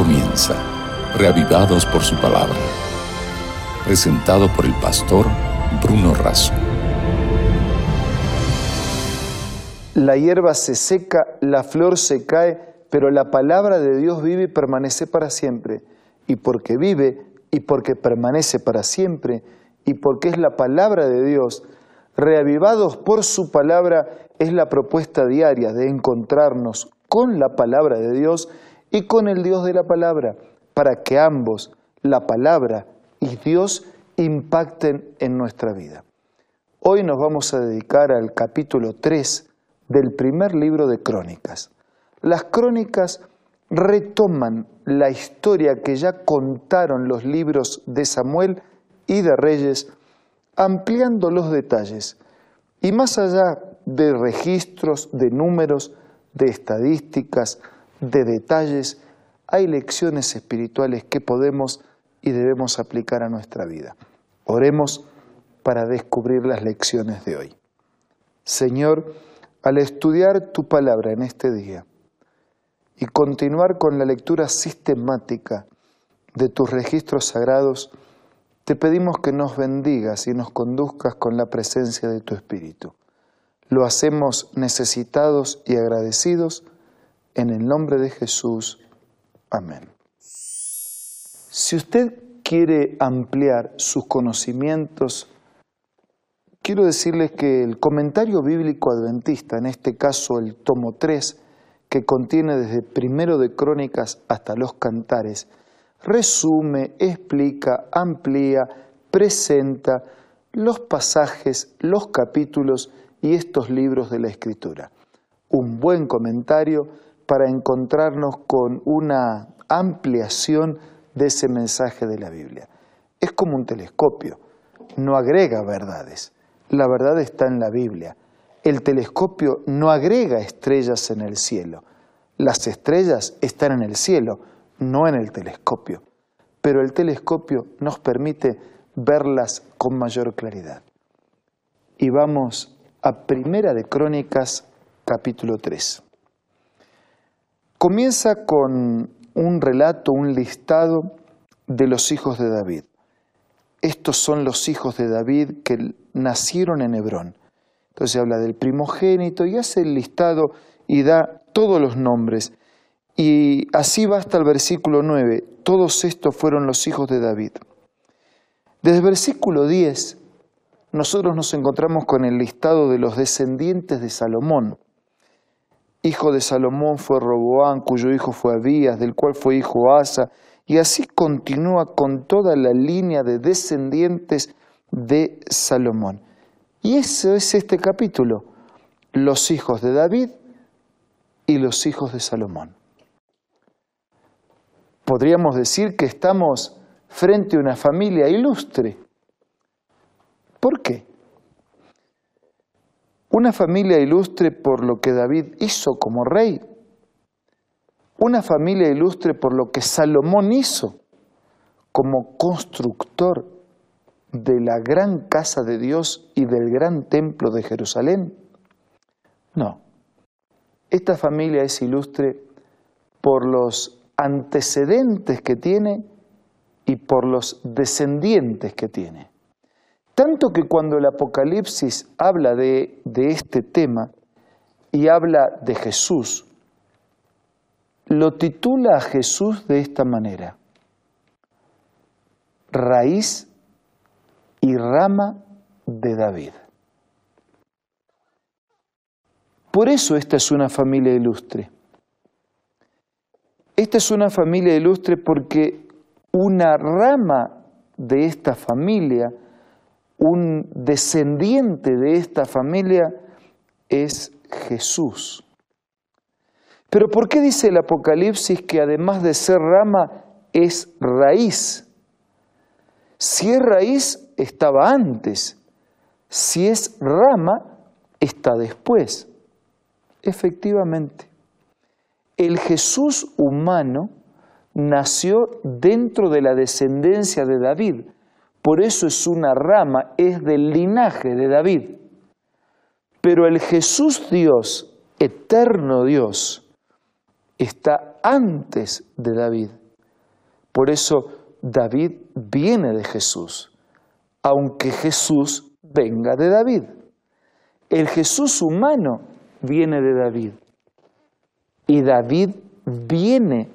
comienza, reavivados por su palabra. Presentado por el pastor Bruno Razo. La hierba se seca, la flor se cae, pero la palabra de Dios vive y permanece para siempre. Y porque vive y porque permanece para siempre, y porque es la palabra de Dios, reavivados por su palabra, es la propuesta diaria de encontrarnos con la palabra de Dios y con el Dios de la palabra, para que ambos, la palabra y Dios, impacten en nuestra vida. Hoy nos vamos a dedicar al capítulo 3 del primer libro de Crónicas. Las crónicas retoman la historia que ya contaron los libros de Samuel y de Reyes, ampliando los detalles. Y más allá de registros, de números, de estadísticas, de detalles, hay lecciones espirituales que podemos y debemos aplicar a nuestra vida. Oremos para descubrir las lecciones de hoy. Señor, al estudiar tu palabra en este día y continuar con la lectura sistemática de tus registros sagrados, te pedimos que nos bendigas y nos conduzcas con la presencia de tu Espíritu. Lo hacemos necesitados y agradecidos en el nombre de Jesús. Amén. Si usted quiere ampliar sus conocimientos, quiero decirles que el comentario bíblico adventista, en este caso el tomo 3, que contiene desde primero de Crónicas hasta los Cantares, resume, explica, amplía, presenta los pasajes, los capítulos y estos libros de la Escritura. Un buen comentario para encontrarnos con una ampliación de ese mensaje de la Biblia. Es como un telescopio, no agrega verdades, la verdad está en la Biblia. El telescopio no agrega estrellas en el cielo, las estrellas están en el cielo, no en el telescopio, pero el telescopio nos permite verlas con mayor claridad. Y vamos a Primera de Crónicas, capítulo 3. Comienza con un relato, un listado de los hijos de David. Estos son los hijos de David que nacieron en Hebrón. Entonces habla del primogénito y hace el listado y da todos los nombres. Y así va hasta el versículo 9. Todos estos fueron los hijos de David. Desde el versículo 10 nosotros nos encontramos con el listado de los descendientes de Salomón. Hijo de Salomón fue Roboán, cuyo hijo fue Abías, del cual fue hijo Asa, y así continúa con toda la línea de descendientes de Salomón. Y eso es este capítulo, los hijos de David y los hijos de Salomón. Podríamos decir que estamos frente a una familia ilustre ¿Por qué? Una familia ilustre por lo que David hizo como rey. Una familia ilustre por lo que Salomón hizo como constructor de la gran casa de Dios y del gran templo de Jerusalén. No, esta familia es ilustre por los antecedentes que tiene y por los descendientes que tiene. Tanto que cuando el Apocalipsis habla de, este tema y habla de Jesús, lo titula a Jesús de esta manera, raíz y rama de David. Por eso esta es una familia ilustre. Esta es una familia ilustre porque una rama de esta familia un descendiente de esta familia es Jesús. Pero ¿por qué dice el Apocalipsis que además de ser rama es raíz? Si es raíz, estaba antes. Si es rama, está después. Efectivamente, el Jesús humano nació dentro de la descendencia de David, por eso es una rama, es del linaje de David. Pero el Jesús Dios, eterno Dios, está antes de David, Por eso David viene de Jesús, aunque Jesús venga de David. El Jesús humano viene de David y David viene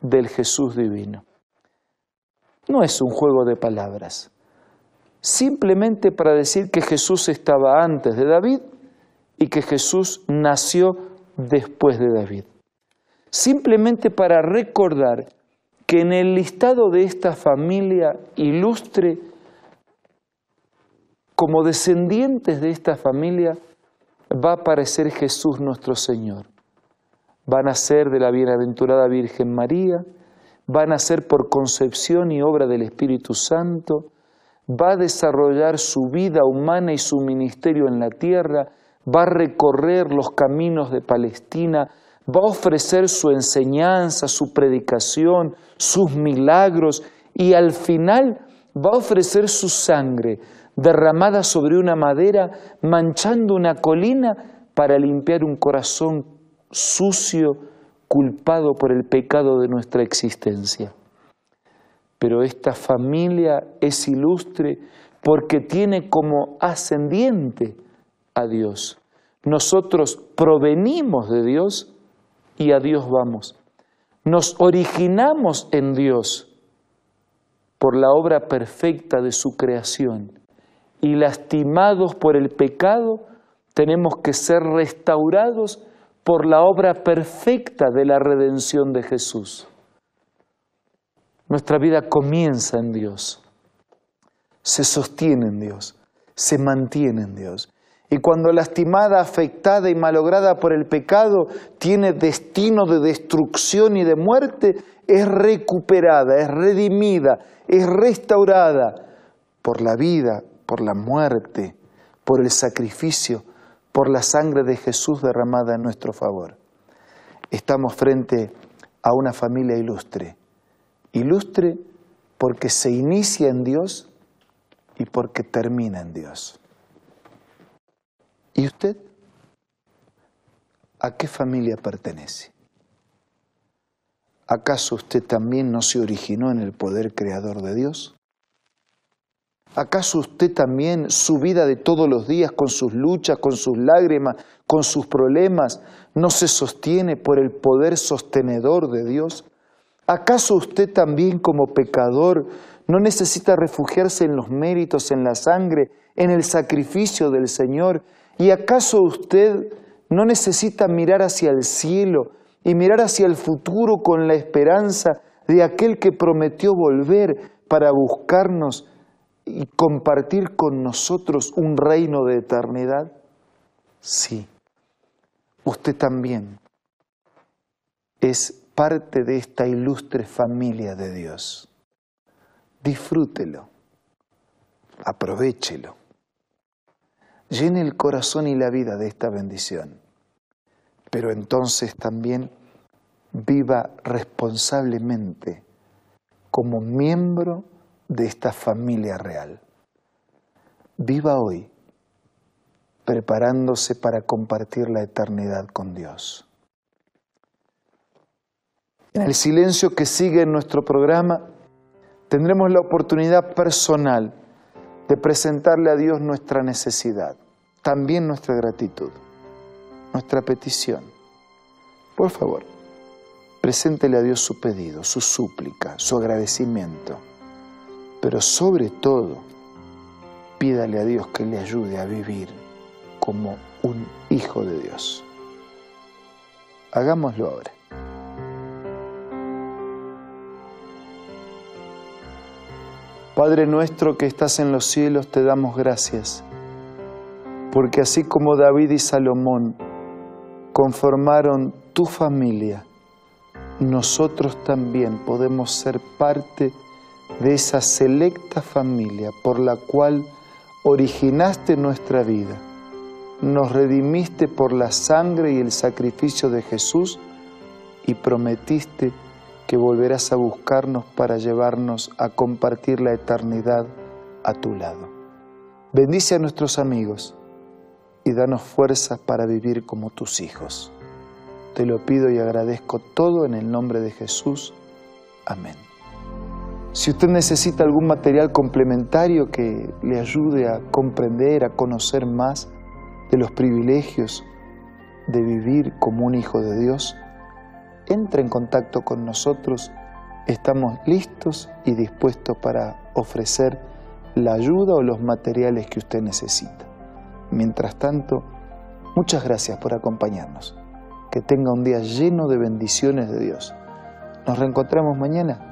del Jesús divino. No es un juego de palabras. Simplemente para decir que Jesús estaba antes de David y que Jesús nació después de David. Simplemente para recordar que en el listado de esta familia ilustre, como descendientes de esta familia, va a aparecer Jesús nuestro Señor. Van a ser de la bienaventurada Virgen María, van a ser por concepción y obra del Espíritu Santo, va a desarrollar su vida humana y su ministerio en la tierra, va a recorrer los caminos de Palestina, va a ofrecer su enseñanza, su predicación, sus milagros y al final va a ofrecer su sangre derramada sobre una madera, manchando una colina para limpiar un corazón sucio, culpado por el pecado de nuestra existencia. Pero esta familia es ilustre porque tiene como ascendiente a Dios. Nosotros provenimos de Dios y a Dios vamos. Nos originamos en Dios por la obra perfecta de su creación y lastimados por el pecado, tenemos que ser restaurados por la obra perfecta de la redención de Jesús. Nuestra vida comienza en Dios, se sostiene en Dios, se mantiene en Dios. Y cuando lastimada, afectada y malograda por el pecado tiene destino de destrucción y de muerte, es recuperada, es redimida, es restaurada por la vida, por la muerte, por el sacrificio, por la sangre de Jesús derramada en nuestro favor. Estamos frente a una familia ilustre. Ilustre porque se inicia en Dios y porque termina en Dios. ¿Y usted? ¿A qué familia pertenece? ¿Acaso usted también no se originó en el poder creador de Dios? ¿Acaso usted también su vida de todos los días, con sus luchas, con sus lágrimas, con sus problemas, no se sostiene por el poder sostenedor de Dios? ¿Acaso usted también como pecador no necesita refugiarse en los méritos, en la sangre, en el sacrificio del Señor ¿Y acaso usted no necesita mirar hacia el cielo y mirar hacia el futuro con la esperanza de aquel que prometió volver para buscarnos y compartir con nosotros un reino de eternidad? Sí, usted también es parte de esta ilustre familia de Dios. Disfrútelo, aprovechelo llene el corazón y la vida de esta bendición. Pero entonces también viva responsablemente como miembro de esta familia real. Viva hoy preparándose para compartir la eternidad con Dios. En el silencio que sigue en nuestro programa tendremos la oportunidad personal de presentarle a Dios nuestra necesidad también nuestra gratitud, nuestra petición. Por favor, preséntele a Dios su pedido, su súplica, su agradecimiento, pero sobre todo, pídale a Dios que le ayude a vivir como un hijo de Dios. Hagámoslo ahora. Padre nuestro que estás en los cielos, te damos gracias porque así como David y Salomón conformaron tu familia, nosotros también podemos ser parte de esa selecta familia por la cual originaste nuestra vida, nos redimiste por la sangre y el sacrificio de Jesús y prometiste que volverás a buscarnos para llevarnos a compartir la eternidad a tu lado. Bendice a nuestros amigos y danos fuerzas para vivir como tus hijos. Te lo pido y agradezco todo en el nombre de Jesús. Amén. Si usted necesita algún material complementario que le ayude a comprender, a conocer más de los privilegios de vivir como un hijo de Dios, entre en contacto con nosotros. Estamos listos y dispuestos para ofrecer la ayuda o los materiales que usted necesita. Mientras tanto, muchas gracias por acompañarnos. Que tenga un día lleno de bendiciones de Dios. Nos reencontramos mañana